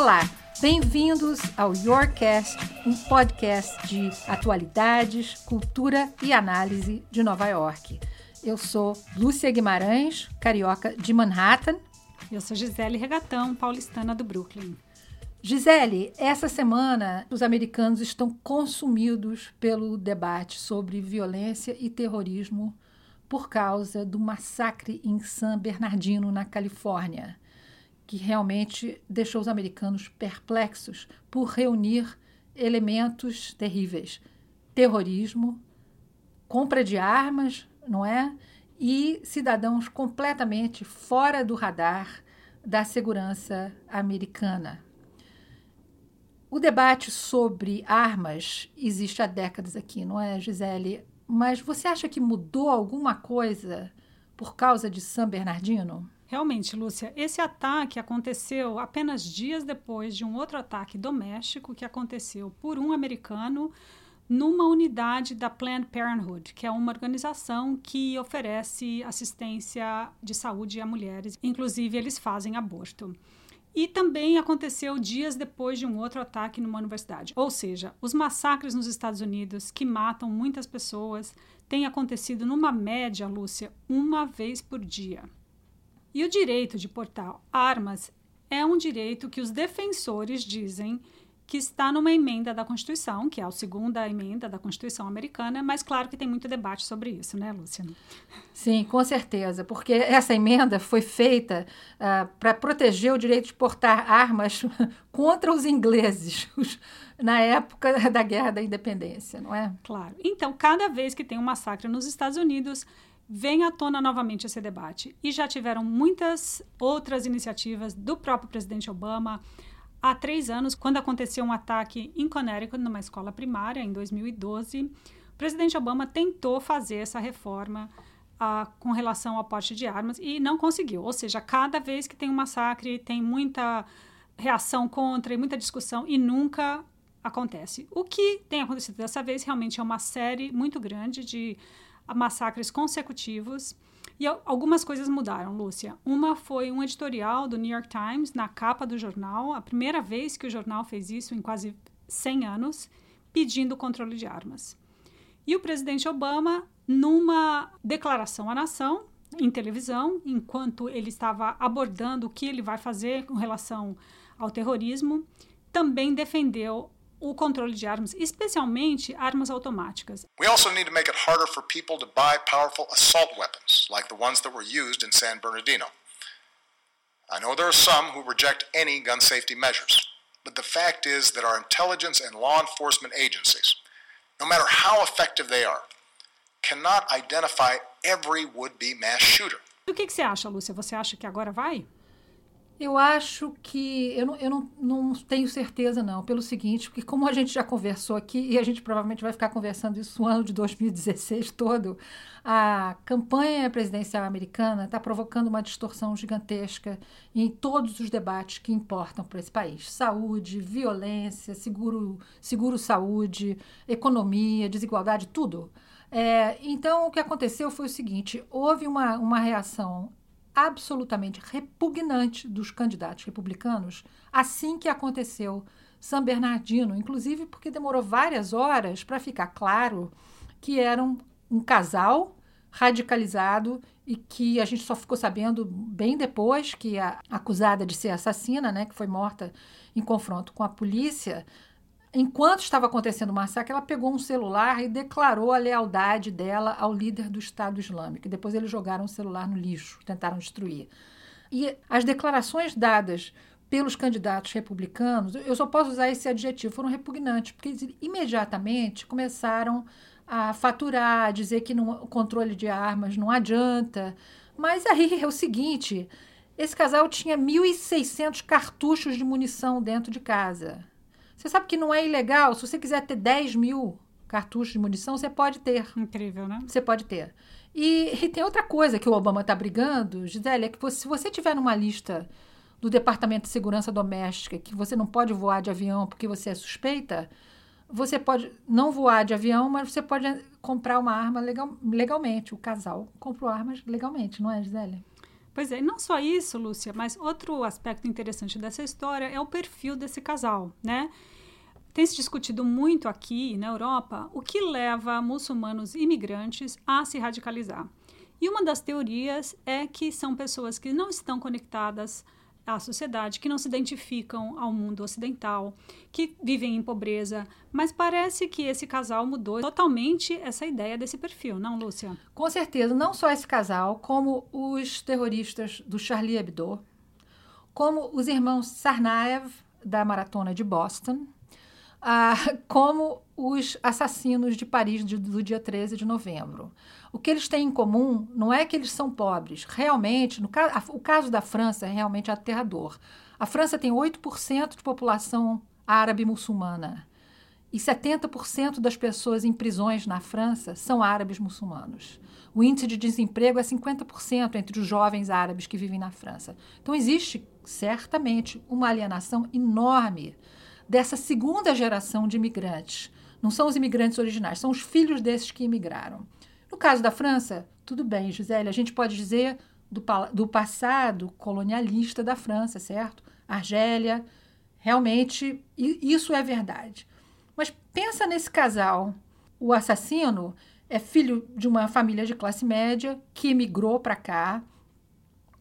Olá, bem-vindos ao Yourcast, um podcast de atualidades, cultura e análise de Nova York. Eu sou Lúcia Guimarães, carioca de Manhattan. Eu sou Gisele Regatão, paulistana do Brooklyn. Gisele, essa semana os americanos estão consumidos pelo debate sobre violência e terrorismo por causa do massacre em San Bernardino, na Califórnia, que realmente deixou os americanos perplexos por reunir elementos terríveis: terrorismo, compra de armas, não é? E cidadãos completamente fora do radar da segurança americana. O debate sobre armas existe há décadas aqui, não é, Gisele? Mas você acha que mudou alguma coisa por causa de San Bernardino? Realmente, Lúcia, esse ataque aconteceu apenas dias depois de um outro ataque doméstico que aconteceu por um americano numa unidade da Planned Parenthood, que é uma organização que oferece assistência de saúde a mulheres. Inclusive, eles fazem aborto. E também aconteceu dias depois de um outro ataque numa universidade. Ou seja, os massacres nos Estados Unidos, que matam muitas pessoas, têm acontecido numa média, Lúcia, uma vez por dia. E o direito de portar armas é um direito que os defensores dizem que está numa emenda da Constituição, que é a segunda emenda da Constituição americana, mas claro que tem muito debate sobre isso, né, Luciano? Sim, com certeza, porque essa emenda foi feita uh, para proteger o direito de portar armas contra os ingleses. na época da Guerra da Independência, não é? Claro. Então, cada vez que tem um massacre nos Estados Unidos, vem à tona novamente esse debate. E já tiveram muitas outras iniciativas do próprio presidente Obama, há três anos, quando aconteceu um ataque em Connecticut, numa escola primária, em 2012, o presidente Obama tentou fazer essa reforma ah, com relação ao porte de armas e não conseguiu. Ou seja, cada vez que tem um massacre, tem muita reação contra e muita discussão e nunca acontece. O que tem acontecido dessa vez realmente é uma série muito grande de massacres consecutivos e algumas coisas mudaram, Lúcia. Uma foi um editorial do New York Times na capa do jornal, a primeira vez que o jornal fez isso em quase 100 anos, pedindo controle de armas. E o presidente Obama, numa declaração à nação, em televisão, enquanto ele estava abordando o que ele vai fazer com relação ao terrorismo, também defendeu o controle de armas, especialmente armas automáticas. We also need to make it harder for people to buy powerful assault weapons, like the ones that were used in San Bernardino. I know there are some who reject any gun safety measures, but the fact is that our intelligence and law enforcement agencies, no matter how effective they are, cannot identify every would-be mass shooter. O que, que você acha, Lúcia? Você acha que agora vai? Eu acho que. Eu, não, eu não, não tenho certeza, não, pelo seguinte, porque como a gente já conversou aqui, e a gente provavelmente vai ficar conversando isso no ano de 2016 todo, a campanha presidencial americana está provocando uma distorção gigantesca em todos os debates que importam para esse país: saúde, violência, seguro, seguro saúde, economia, desigualdade, tudo. É, então, o que aconteceu foi o seguinte: houve uma, uma reação absolutamente repugnante dos candidatos republicanos assim que aconteceu San Bernardino, inclusive porque demorou várias horas para ficar claro que eram um casal radicalizado e que a gente só ficou sabendo bem depois que a acusada de ser assassina, né, que foi morta em confronto com a polícia, Enquanto estava acontecendo o massacre, ela pegou um celular e declarou a lealdade dela ao líder do Estado Islâmico. Depois eles jogaram o celular no lixo, tentaram destruir. E as declarações dadas pelos candidatos republicanos, eu só posso usar esse adjetivo, foram repugnantes, porque eles imediatamente começaram a faturar, a dizer que o controle de armas não adianta. Mas aí é o seguinte: esse casal tinha 1.600 cartuchos de munição dentro de casa. Você sabe que não é ilegal. Se você quiser ter 10 mil cartuchos de munição, você pode ter. Incrível, né? Você pode ter. E, e tem outra coisa que o Obama está brigando, Gisele, é que você, se você tiver numa lista do Departamento de Segurança Doméstica que você não pode voar de avião porque você é suspeita, você pode não voar de avião, mas você pode comprar uma arma legal, legalmente. O casal comprou armas legalmente, não é, Gisele? Pois é, e não só isso, Lúcia, mas outro aspecto interessante dessa história é o perfil desse casal, né? Tem se discutido muito aqui na Europa o que leva muçulmanos imigrantes a se radicalizar. E uma das teorias é que são pessoas que não estão conectadas à sociedade, que não se identificam ao mundo ocidental, que vivem em pobreza. Mas parece que esse casal mudou totalmente essa ideia desse perfil, não, Lúcia? Com certeza, não só esse casal, como os terroristas do Charlie Hebdo, como os irmãos Sarnaev, da Maratona de Boston, ah, como os assassinos de Paris de, do dia 13 de novembro. O que eles têm em comum não é que eles são pobres. Realmente, no o caso da França é realmente aterrador. A França tem 8% de população árabe muçulmana. E 70% das pessoas em prisões na França são árabes muçulmanos. O índice de desemprego é 50% entre os jovens árabes que vivem na França. Então, existe certamente uma alienação enorme dessa segunda geração de imigrantes. Não são os imigrantes originais, são os filhos desses que imigraram. No caso da França, tudo bem, Gisele, a gente pode dizer do, do passado colonialista da França, certo? Argélia, realmente, isso é verdade. Mas pensa nesse casal. O assassino é filho de uma família de classe média que imigrou para cá,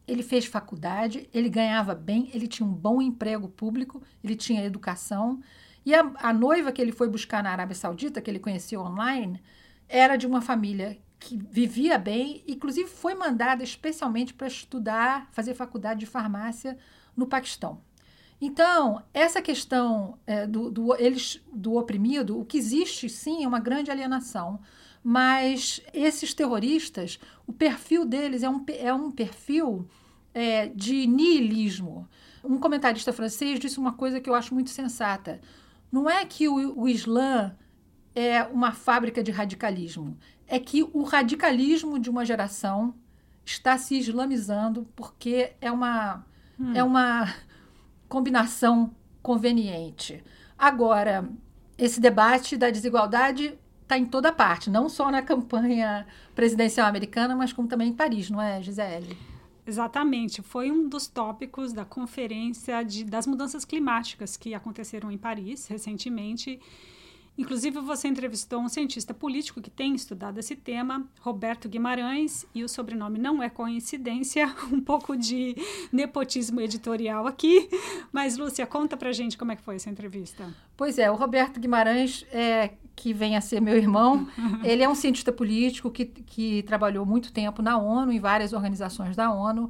ele fez faculdade, ele ganhava bem, ele tinha um bom emprego público, ele tinha educação. E a, a noiva que ele foi buscar na Arábia Saudita, que ele conheceu online, era de uma família que vivia bem, inclusive foi mandada especialmente para estudar, fazer faculdade de farmácia no Paquistão. Então, essa questão é, do, do, eles, do oprimido, o que existe sim é uma grande alienação, mas esses terroristas, o perfil deles é um, é um perfil é, de niilismo. Um comentarista francês disse uma coisa que eu acho muito sensata. Não é que o, o Islã é uma fábrica de radicalismo, é que o radicalismo de uma geração está se islamizando porque é uma, hum. é uma combinação conveniente. Agora, esse debate da desigualdade está em toda parte, não só na campanha presidencial americana, mas como também em Paris, não é, Gisele? Exatamente, foi um dos tópicos da conferência de, das mudanças climáticas que aconteceram em Paris recentemente Inclusive, você entrevistou um cientista político que tem estudado esse tema, Roberto Guimarães, e o sobrenome não é coincidência, um pouco de nepotismo editorial aqui. Mas, Lúcia, conta pra gente como é que foi essa entrevista. Pois é, o Roberto Guimarães, é, que vem a ser meu irmão, ele é um cientista político que, que trabalhou muito tempo na ONU, em várias organizações da ONU,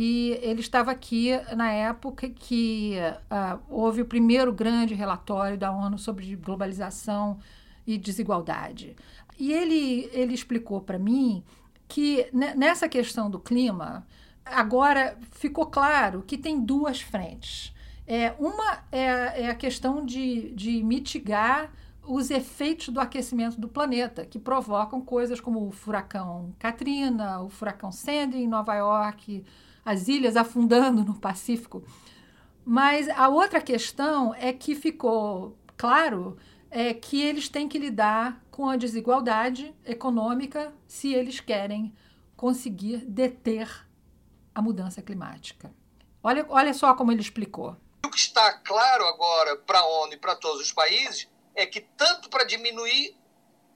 e ele estava aqui na época que uh, houve o primeiro grande relatório da ONU sobre globalização e desigualdade. E ele, ele explicou para mim que nessa questão do clima, agora ficou claro que tem duas frentes. É, uma é, é a questão de, de mitigar os efeitos do aquecimento do planeta, que provocam coisas como o furacão Katrina, o furacão Sandy em Nova York, as ilhas afundando no Pacífico. Mas a outra questão é que ficou claro é que eles têm que lidar com a desigualdade econômica se eles querem conseguir deter a mudança climática. Olha, olha só como ele explicou. O que está claro agora para a ONU e para todos os países é que, tanto para diminuir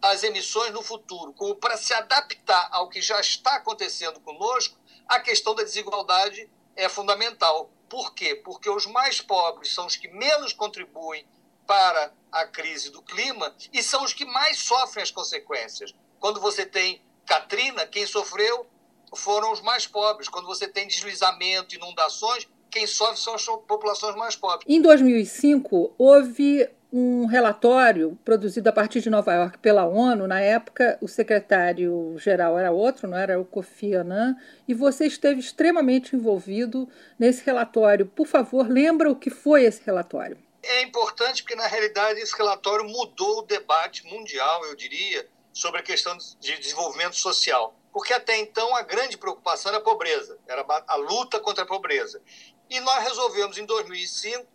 as emissões no futuro, como para se adaptar ao que já está acontecendo conosco, a questão da desigualdade é fundamental. Por quê? Porque os mais pobres são os que menos contribuem para a crise do clima e são os que mais sofrem as consequências. Quando você tem Katrina, quem sofreu foram os mais pobres. Quando você tem deslizamento, inundações, quem sofre são as populações mais pobres. Em 2005, houve um relatório produzido a partir de Nova York pela ONU. Na época, o secretário-geral era outro, não era o Kofi Annan, e você esteve extremamente envolvido nesse relatório. Por favor, lembra o que foi esse relatório? É importante porque, na realidade, esse relatório mudou o debate mundial, eu diria, sobre a questão de desenvolvimento social. Porque até então a grande preocupação era a pobreza, era a luta contra a pobreza. E nós resolvemos, em 2005,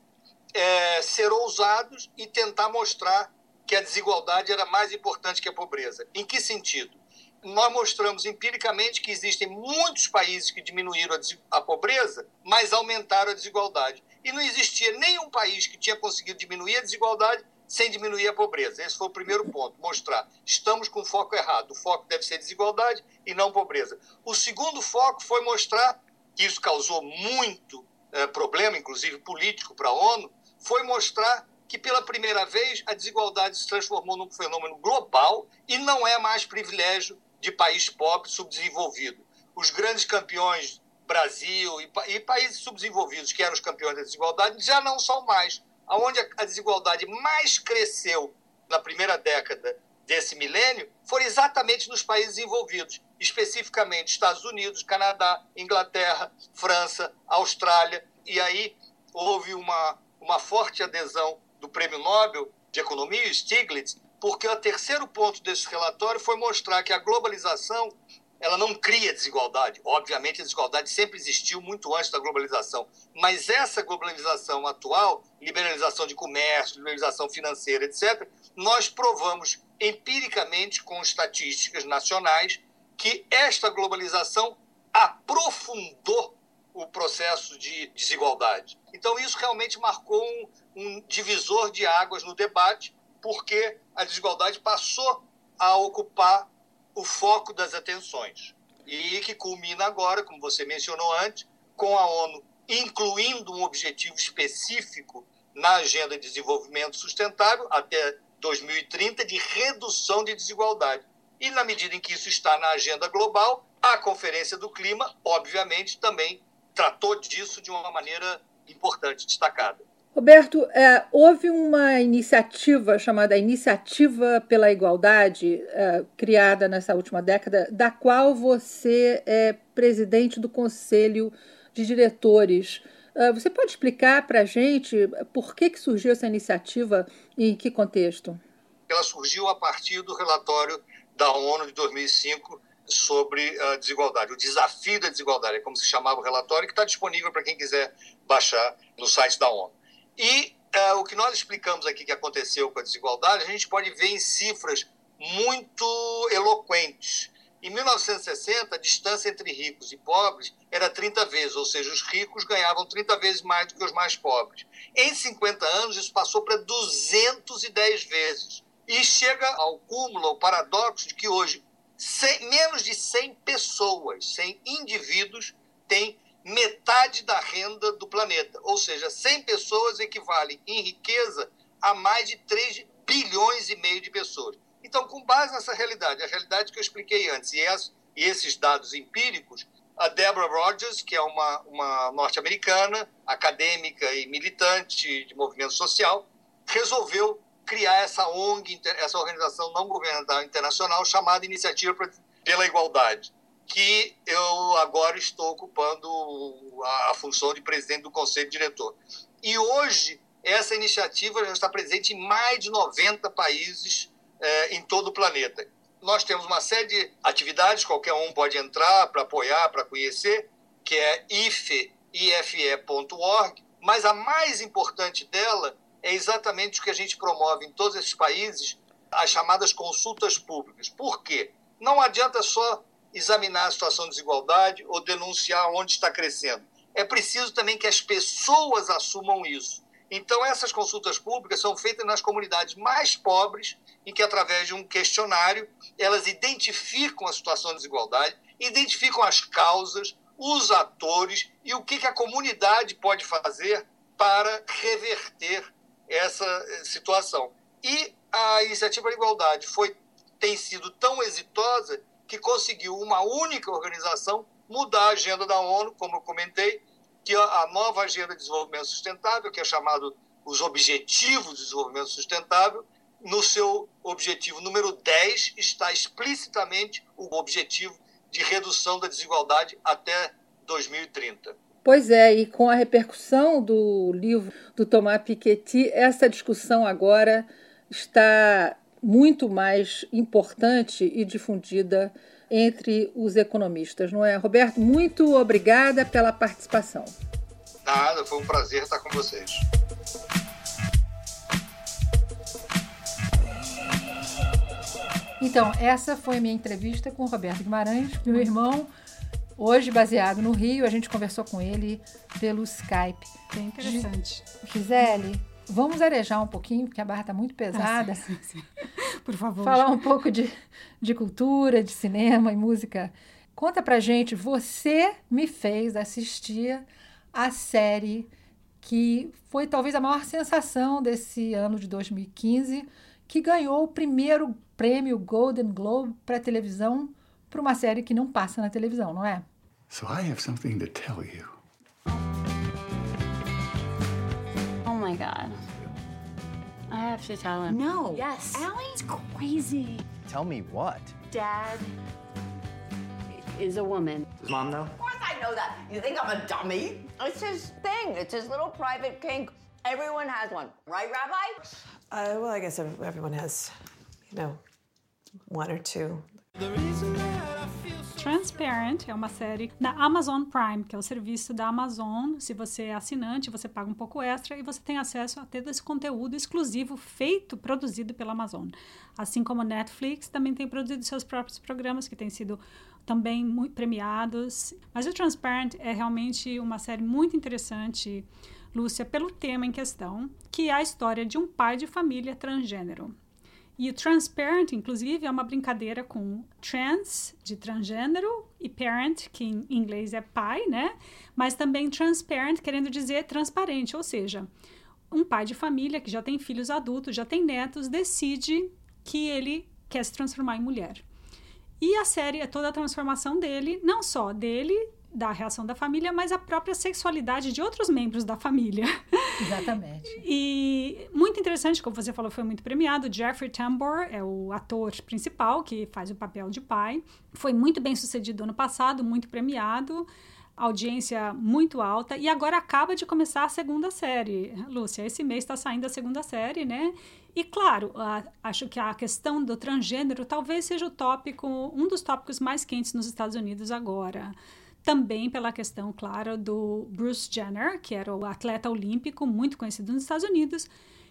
é, ser ousados e tentar mostrar que a desigualdade era mais importante que a pobreza. Em que sentido? nós mostramos empiricamente que existem muitos países que diminuíram a, a, pobreza, mas aumentaram a desigualdade. E não existia nenhum país que tinha conseguido diminuir a desigualdade sem diminuir a pobreza. Esse foi o primeiro ponto, mostrar. Estamos com o foco errado. O foco deve ser desigualdade e não pobreza. O segundo foco foi mostrar, que isso causou muito é, problema, inclusive político, para a ONU, foi mostrar que pela primeira vez a desigualdade se transformou num fenômeno global e não é mais privilégio de país pobre subdesenvolvido. Os grandes campeões, Brasil e, e países subdesenvolvidos, que eram os campeões da desigualdade, já não são mais. Aonde a, a desigualdade mais cresceu na primeira década desse milênio foram exatamente nos países envolvidos, especificamente Estados Unidos, Canadá, Inglaterra, França, Austrália. E aí houve uma, uma forte adesão do Prêmio Nobel de Economia, Stiglitz, porque o terceiro ponto desse relatório foi mostrar que a globalização ela não cria desigualdade. Obviamente, a desigualdade sempre existiu muito antes da globalização. Mas essa globalização atual, liberalização de comércio, liberalização financeira, etc., nós provamos empiricamente, com estatísticas nacionais, que esta globalização aprofundou o processo de desigualdade. Então, isso realmente marcou um, um divisor de águas no debate, porque a desigualdade passou a ocupar o foco das atenções. E que culmina agora, como você mencionou antes, com a ONU incluindo um objetivo específico na Agenda de Desenvolvimento Sustentável até 2030 de redução de desigualdade. E na medida em que isso está na agenda global, a Conferência do Clima, obviamente, também tratou disso de uma maneira importante, destacada. Roberto, é, houve uma iniciativa chamada Iniciativa pela Igualdade, é, criada nessa última década, da qual você é presidente do Conselho de Diretores. É, você pode explicar para a gente por que, que surgiu essa iniciativa e em que contexto? Ela surgiu a partir do relatório da ONU de 2005 sobre a desigualdade, o desafio da desigualdade, é como se chamava o relatório, que está disponível para quem quiser baixar no site da ONU. E é, o que nós explicamos aqui que aconteceu com a desigualdade, a gente pode ver em cifras muito eloquentes. Em 1960, a distância entre ricos e pobres era 30 vezes, ou seja, os ricos ganhavam 30 vezes mais do que os mais pobres. Em 50 anos, isso passou para 210 vezes. E chega ao cúmulo, ao paradoxo de que hoje 100, menos de 100 pessoas, 100 indivíduos, têm metade da renda do planeta. Ou seja, 100 pessoas equivalem em riqueza a mais de 3 bilhões e meio de pessoas. Então, com base nessa realidade, a realidade que eu expliquei antes e, e esses dados empíricos, a Deborah Rogers, que é uma, uma norte-americana, acadêmica e militante de movimento social, resolveu criar essa ONG, essa organização não governamental internacional chamada Iniciativa pela Igualdade que eu agora estou ocupando a, função de presidente do conselho diretor. E hoje essa iniciativa já está presente em mais de 90 países é, em todo o planeta. Nós temos uma série de atividades, qualquer um pode entrar para apoiar, para conhecer, que é ife.org, mas a mais importante dela é exatamente o que a gente promove em todos esses países, as chamadas consultas públicas. Por quê? Não adianta só examinar a situação de desigualdade ou denunciar onde está crescendo. É preciso também que as pessoas assumam isso. Então, essas consultas públicas são feitas nas comunidades mais pobres, em que, através de um questionário, elas identificam a situação de desigualdade, identificam as causas, os atores e o que, a comunidade pode fazer para reverter essa eh, situação. E a Iniciativa da Igualdade foi, tem sido tão exitosa que conseguiu uma única organização mudar a agenda da ONU, como eu comentei, que a nova agenda de desenvolvimento sustentável, que é chamado os Objetivos de Desenvolvimento Sustentável, no seu objetivo número 10 está explicitamente o objetivo de redução da desigualdade até 2030. Pois é, e com a repercussão do livro do Thomas Piketty, essa discussão agora está muito mais importante e difundida entre os economistas, não é? Roberto, muito obrigada pela participação. Nada, foi um prazer estar com vocês. Então, essa foi a minha entrevista com o Roberto Guimarães, meu irmão, hoje baseado no Rio. A gente conversou com ele pelo Skype. Bem interessante. Gisele, vamos arejar um pouquinho, porque a barra está muito pesada. Ah, sim, sim, sim. Por favor. Falar um pouco de, de cultura, de cinema e música. Conta pra gente, você me fez assistir a série que foi talvez a maior sensação desse ano de 2015, que ganhou o primeiro prêmio Golden Globe para televisão para uma série que não passa na televisão, não é? So I have something to tell you. Oh my god. I have to tell him. No. Yes. Allie's crazy. Tell me what? Dad is a woman. Does mom know? Of course I know that. You think I'm a dummy? It's his thing. It's his little private kink. Everyone has one. Right, Rabbi? Uh, well, I guess everyone has, you know, one or two. Transparent é uma série da Amazon Prime, que é o serviço da Amazon. Se você é assinante, você paga um pouco extra e você tem acesso a todo esse conteúdo exclusivo feito, produzido pela Amazon. Assim como Netflix também tem produzido seus próprios programas que têm sido também muito premiados. Mas o Transparent é realmente uma série muito interessante, Lúcia, pelo tema em questão, que é a história de um pai de família transgênero. E o transparent, inclusive, é uma brincadeira com trans, de transgênero, e parent, que em inglês é pai, né? Mas também transparent, querendo dizer transparente, ou seja, um pai de família que já tem filhos adultos, já tem netos, decide que ele quer se transformar em mulher. E a série é toda a transformação dele, não só dele, da reação da família, mas a própria sexualidade de outros membros da família. Exatamente. E muito interessante, como você falou, foi muito premiado. Jeffrey Tambor é o ator principal que faz o papel de pai. Foi muito bem sucedido ano passado, muito premiado. Audiência muito alta. E agora acaba de começar a segunda série. Lúcia, esse mês está saindo a segunda série, né? E claro, a, acho que a questão do transgênero talvez seja o tópico, um dos tópicos mais quentes nos Estados Unidos agora também pela questão, claro, do Bruce Jenner, que era o atleta olímpico muito conhecido nos Estados Unidos,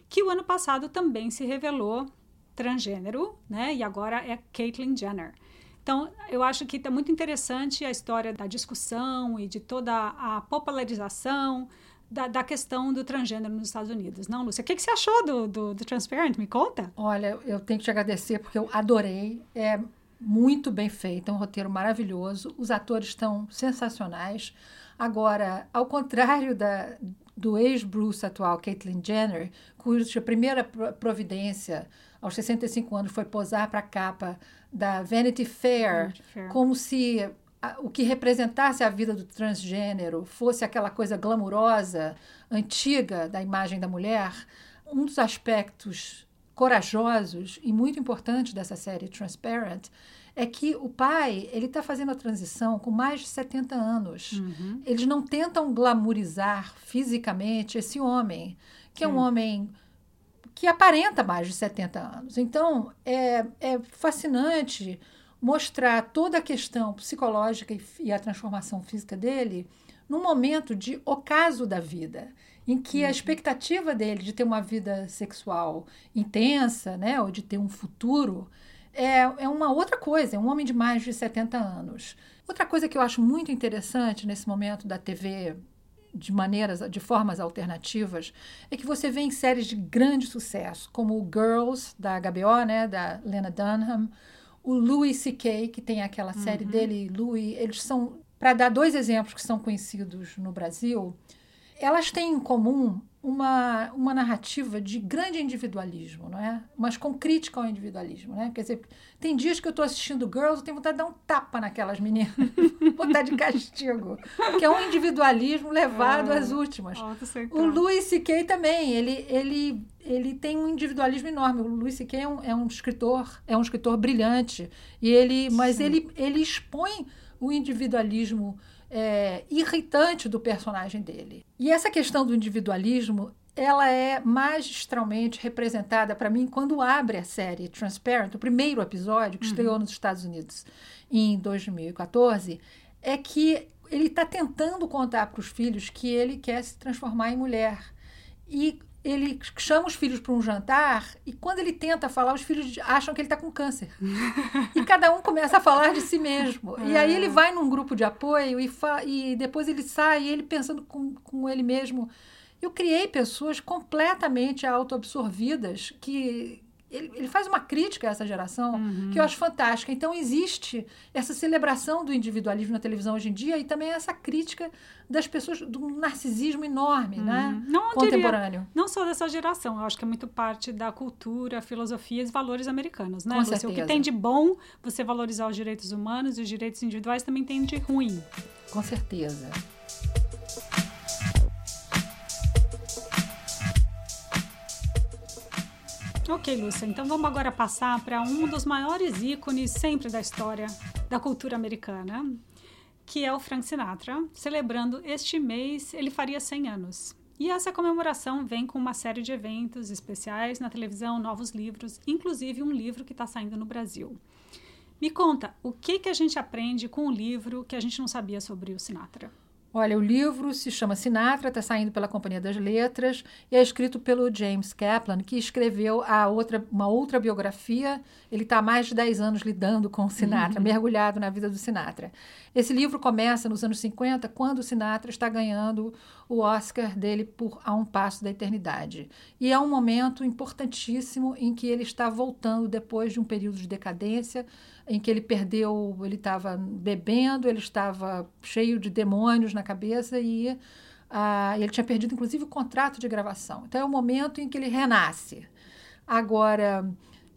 que o ano passado também se revelou transgênero, né? E agora é Caitlyn Jenner. Então, eu acho que está muito interessante a história da discussão e de toda a popularização da, da questão do transgênero nos Estados Unidos. Não, Lúcia? O que, que você achou do, do, do Transparent? Me conta. Olha, eu tenho que te agradecer porque eu adorei. É muito bem feito, é um roteiro maravilhoso. Os atores estão sensacionais. Agora, ao contrário da, do ex-Bruce atual, Caitlyn Jenner, cuja primeira providência aos 65 anos foi posar para a capa da Vanity Fair, Vanity Fair. como se a, o que representasse a vida do transgênero fosse aquela coisa glamurosa, antiga da imagem da mulher. Um dos aspectos corajosos e muito importantes dessa série Transparent é que o pai ele está fazendo a transição com mais de 70 anos. Uhum. Eles não tentam glamorizar fisicamente esse homem, que é um homem que aparenta mais de 70 anos. Então, é, é fascinante mostrar toda a questão psicológica e, e, a transformação física dele num momento de ocaso da vida, em que a expectativa dele de ter uma vida sexual intensa, né, ou de ter um futuro, é, é uma outra coisa, é um homem de mais de 70 anos. Outra coisa que eu acho muito interessante nesse momento da TV de maneiras, de formas alternativas, é que você vê em séries de grande sucesso, como o Girls, da HBO, né, da Lena Dunham, o Louis C.K., que tem aquela série dele, Louis, eles são, para dar dois exemplos que são conhecidos no Brasil, elas têm em comum uma, uma narrativa de grande individualismo, não é? Mas com crítica ao individualismo, né? Quer dizer, tem dias que eu estou assistindo Girls, eu tenho vontade de dar um tapa naquelas meninas, botar de castigo, que é um individualismo levado às últimas. O Louis C.K. também, ele, ele, ele tem um individualismo enorme. O Louis C.K. É um, é um escritor, é um escritor brilhante, e ele, mas ele, ele expõe o individualismo é, irritante do personagem dele. E essa questão do individualismo, ela é magistralmente representada para mim quando abre a série Transparent, o primeiro episódio que uhum. estreou nos Estados Unidos em 2014, é que ele está tentando contar para os filhos que ele quer se transformar em mulher. E ele chama os filhos para um jantar e quando ele tenta falar, os filhos acham que ele está com câncer. e cada um começa a falar de si mesmo. E aí ele vai num grupo de apoio e, e depois ele sai, ele pensando com, com ele mesmo. Eu criei pessoas completamente autoabsorvidas que ele, ele, faz uma crítica a essa geração uhum. que eu acho fantástica. Então, existe essa celebração do individualismo na televisão hoje em dia e também essa crítica das pessoas, do narcisismo enorme, né? uhum. né? Não, Contemporâneo. Diria, não só dessa geração, eu acho que é muito parte da cultura, filosofia e valores americanos, né? Com você, certeza. O que tem de bom, você valorizar os direitos humanos e os direitos individuais também tem de ruim. Com certeza. Ok, Lúcia, então vamos agora passar para um dos maiores ícones sempre da história da cultura americana, que é o Frank Sinatra, celebrando este mês, ele faria 100 anos. E essa comemoração vem com uma série de eventos especiais na televisão, novos livros, inclusive um livro que está saindo no Brasil. Me conta, o que, que a gente aprende com o livro que a gente não sabia sobre o Sinatra? Olha, o livro se chama Sinatra, está saindo pela Companhia das Letras e é escrito pelo James Kaplan, que escreveu a outra, uma outra biografia. Ele está há mais de 10 anos lidando com o Sinatra, uhum. mergulhado na vida do Sinatra. Esse livro começa nos anos 50, quando o Sinatra está ganhando o Oscar dele por A Um Passo da Eternidade. E é um momento importantíssimo em que ele está voltando depois de um período de decadência em que ele perdeu, ele estava bebendo, ele estava cheio de demônios na cabeça e ah, ele tinha perdido inclusive o contrato de gravação. Então é o momento em que ele renasce. Agora,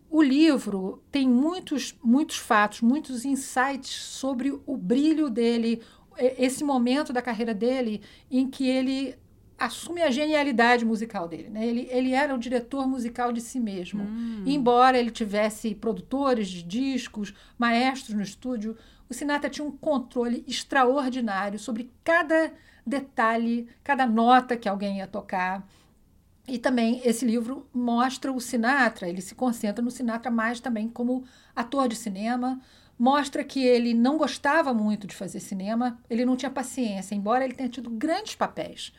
o livro tem muitos, muitos fatos, muitos insights sobre o brilho dele, esse momento da carreira dele em que ele assume a genialidade musical dele. Né? Ele, ele era o diretor musical de si mesmo. Hum. Embora ele tivesse produtores de discos, maestros no estúdio, o Sinatra tinha um controle extraordinário sobre cada detalhe, cada nota que alguém ia tocar. E também esse livro mostra o Sinatra, ele se concentra no Sinatra mais também como ator de cinema, mostra que ele não gostava muito de fazer cinema, ele não tinha paciência, embora ele tenha tido grandes papéis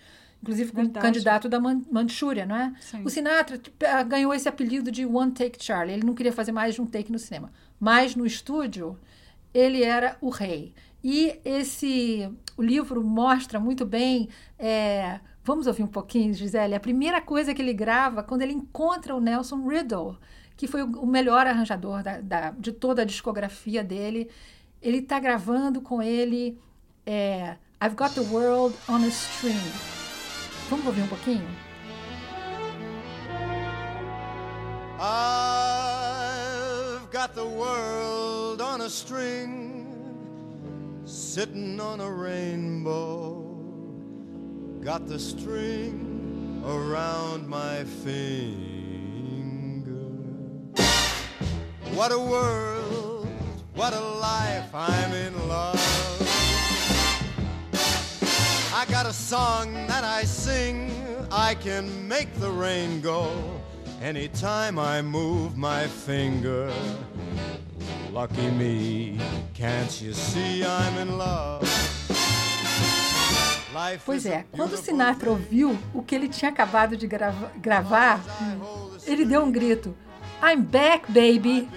inclusive como candidato da Man Manchúria, não é? Sim. O Sinatra ah, ganhou esse apelido de One Take Charlie. Ele não queria fazer mais de um take no cinema. Mas no estúdio, ele era o rei. E esse o livro mostra muito bem. É, vamos ouvir um pouquinho, Gisele? A primeira coisa que ele grava quando ele encontra o Nelson Riddle, que foi o melhor arranjador da, da, de toda a discografia dele. Ele está gravando com ele é, I've Got the World on a String. Vamos ouvir um pouquinho? I've got the world on a string, sitting on a rainbow. Got the string around my finger. What a world, what a life, I'm in love. A song that I sing, I can make the rain go anytime I move my finger. Lucky me, can't you see I'm in love? Pois é, quando Sinatra ouviu o que ele tinha acabado de grava gravar, ele deu um grito. I'm back, baby.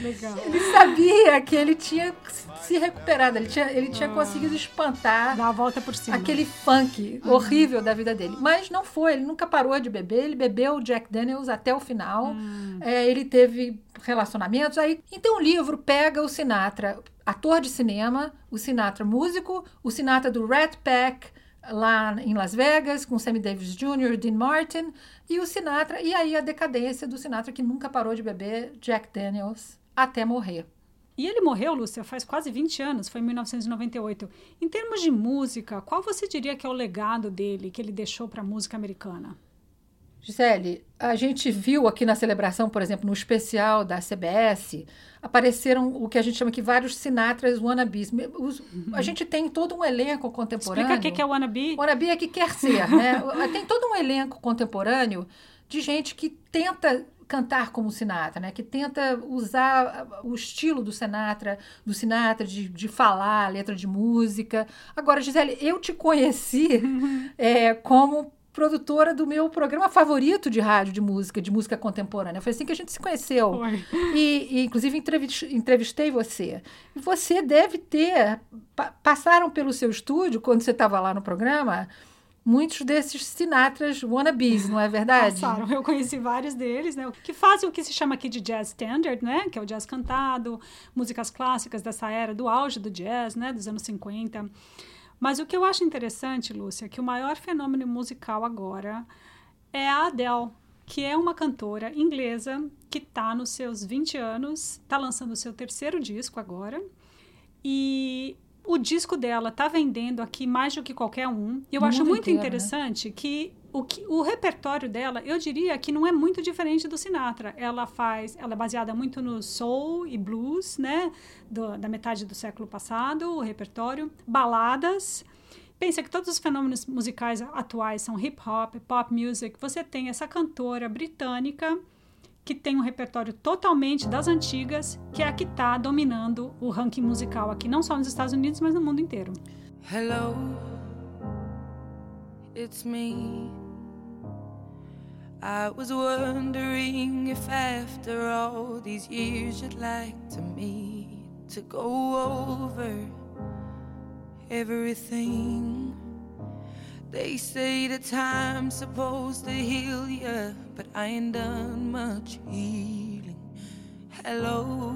Legal. Ele sabia que ele tinha se recuperado, ele tinha, ele tinha ah. conseguido espantar Dar a volta por cima. aquele funk uhum. horrível da vida dele. Mas não foi, ele nunca parou de beber, ele bebeu Jack Daniels até o final. Hum. É, ele teve relacionamentos. Aí, então o livro pega o Sinatra, ator de cinema, o Sinatra músico, o Sinatra do Rat Pack, lá em Las Vegas, com Sammy Davis Jr., Dean Martin, e o Sinatra, e aí a decadência do Sinatra, que nunca parou de beber Jack Daniels até morrer. E ele morreu, Lúcia, faz quase 20 anos, foi em 1998. Em termos de música, qual você diria que é o legado dele, que ele deixou para a música americana? Gisele, a gente viu aqui na celebração, por exemplo, no especial da CBS, apareceram o que a gente chama aqui vários Sinatras wannabes. Os, a gente tem todo um elenco contemporâneo. Explica o que é wannabe. Wannabe é que quer ser, né? tem todo um elenco contemporâneo de gente que tenta cantar como Sinatra, né? Que tenta usar o estilo do Sinatra, do Sinatra de, de falar, letra de música. Agora, Gisele, eu te conheci é, como produtora do meu programa favorito de rádio de música, de música contemporânea. Foi assim que a gente se conheceu. E, e, inclusive, entrevist- entrevistei você. E você deve ter. pa- passaram pelo seu estúdio, quando você estava lá no programa, muitos desses Sinatras wannabes, não é verdade? Passaram. Eu conheci vários deles, né? Que fazem o que se chama aqui de jazz standard, né? Que é o jazz cantado, músicas clássicas dessa era, do auge do jazz, né? Dos anos 50. Mas o que eu acho interessante, Lúcia, é que o maior fenômeno musical agora é a Adele, que é uma cantora inglesa que está nos seus 20 anos, está lançando o seu terceiro disco agora. E o disco dela está vendendo aqui mais do que qualquer um. E eu acho muito inteiro, né? interessante que o, que o repertório dela, eu diria que não é muito diferente do Sinatra. Ela faz, ela é baseada muito no soul e blues, né, do- da metade do século passado, o repertório, baladas. Pensa que todos os fenômenos musicais atuais são hip hop, pop music. Você tem essa cantora britânica que tem um repertório totalmente das antigas, que é a que está dominando o ranking musical aqui, não só nos Estados Unidos, mas no mundo inteiro. Hello, it's me. I was wondering if after all these years you'd like to meet to go over everything. They say the time's supposed to heal ya, but I ain't done much healing. Hello.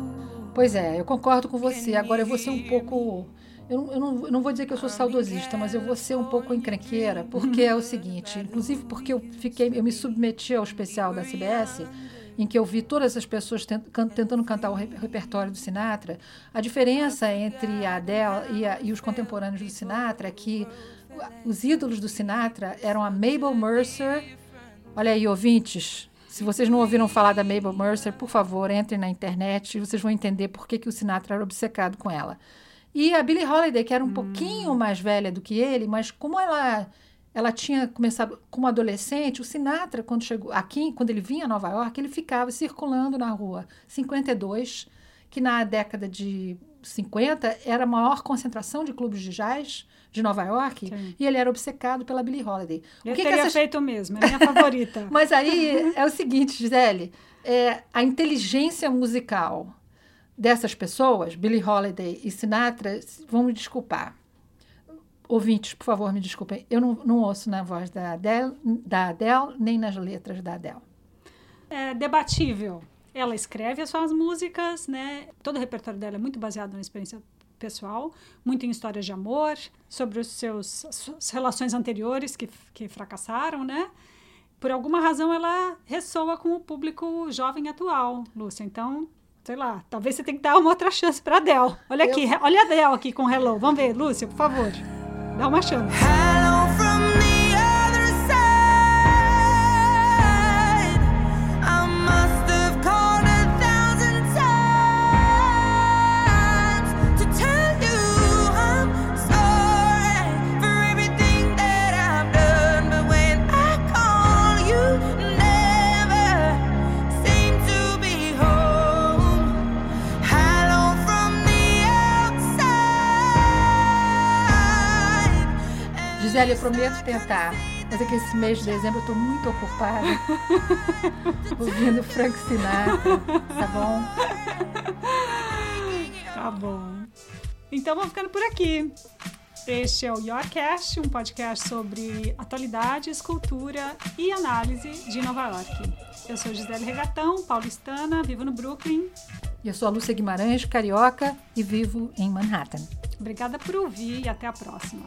Pois é, eu concordo com você. Agora eu vou ser um pouco. Eu, eu não, eu não vou dizer que eu sou saudosista, mas eu vou ser um pouco encrenqueira, porque é o seguinte, inclusive porque eu fiquei, eu me submeti ao especial da CBS, em que eu vi todas as pessoas tentando cantar o re- repertório do Sinatra. A diferença entre a Adele e, a- e os contemporâneos do Sinatra é que os ídolos do Sinatra eram a Mabel Mercer. Olha aí, ouvintes, se vocês não ouviram falar da Mabel Mercer, por favor, entrem na internet e vocês vão entender por que, que o Sinatra era obcecado com ela. E a Billie Holiday, que era um pouquinho mais velha do que ele, mas como ela ela tinha começado como adolescente, o Sinatra, quando chegou aqui, quando ele vinha a Nova York, ele ficava circulando na rua 52, que na década de 50 era a maior concentração de clubes de jazz de Nova York, Sim. e ele era obcecado pela Billie Holiday. Eu O que que teria essas- feito mesmo, é a minha favorita. mas aí é o seguinte, Gisele, é, a inteligência musical dessas pessoas, Billie Holiday e Sinatra, vão me desculpar. Ouvintes, por favor, me desculpem. Eu não, não ouço na voz da Adele, da Adele, nem nas letras da Adele. é debatível. Ela escreve as suas músicas, né? Todo o repertório dela é muito baseado na experiência pessoal, muito em histórias de amor, sobre os seus as relações anteriores que, que fracassaram, né? Por alguma razão ela ressoa com o público jovem atual, Lúcia. Então, sei lá, talvez você tenha que dar uma outra chance para Adele. Olha aqui, re- olha a Adele aqui com Hello. Vamos ver, Lúcia, por favor. Dá uma chance. Hello Gisele, eu prometo tentar. Mas é que esse mês de dezembro eu estou muito ocupada ouvindo Frank Sinatra, tá bom? Tá bom. Então vamos ficando por aqui. Este é o Yorkcast, um podcast sobre atualidades, cultura e análise de Nova York. Eu sou Gisele Regatão, paulistana, vivo no Brooklyn. E eu sou a Lúcia Guimarães, carioca, e vivo em Manhattan. Obrigada por ouvir e até a próxima.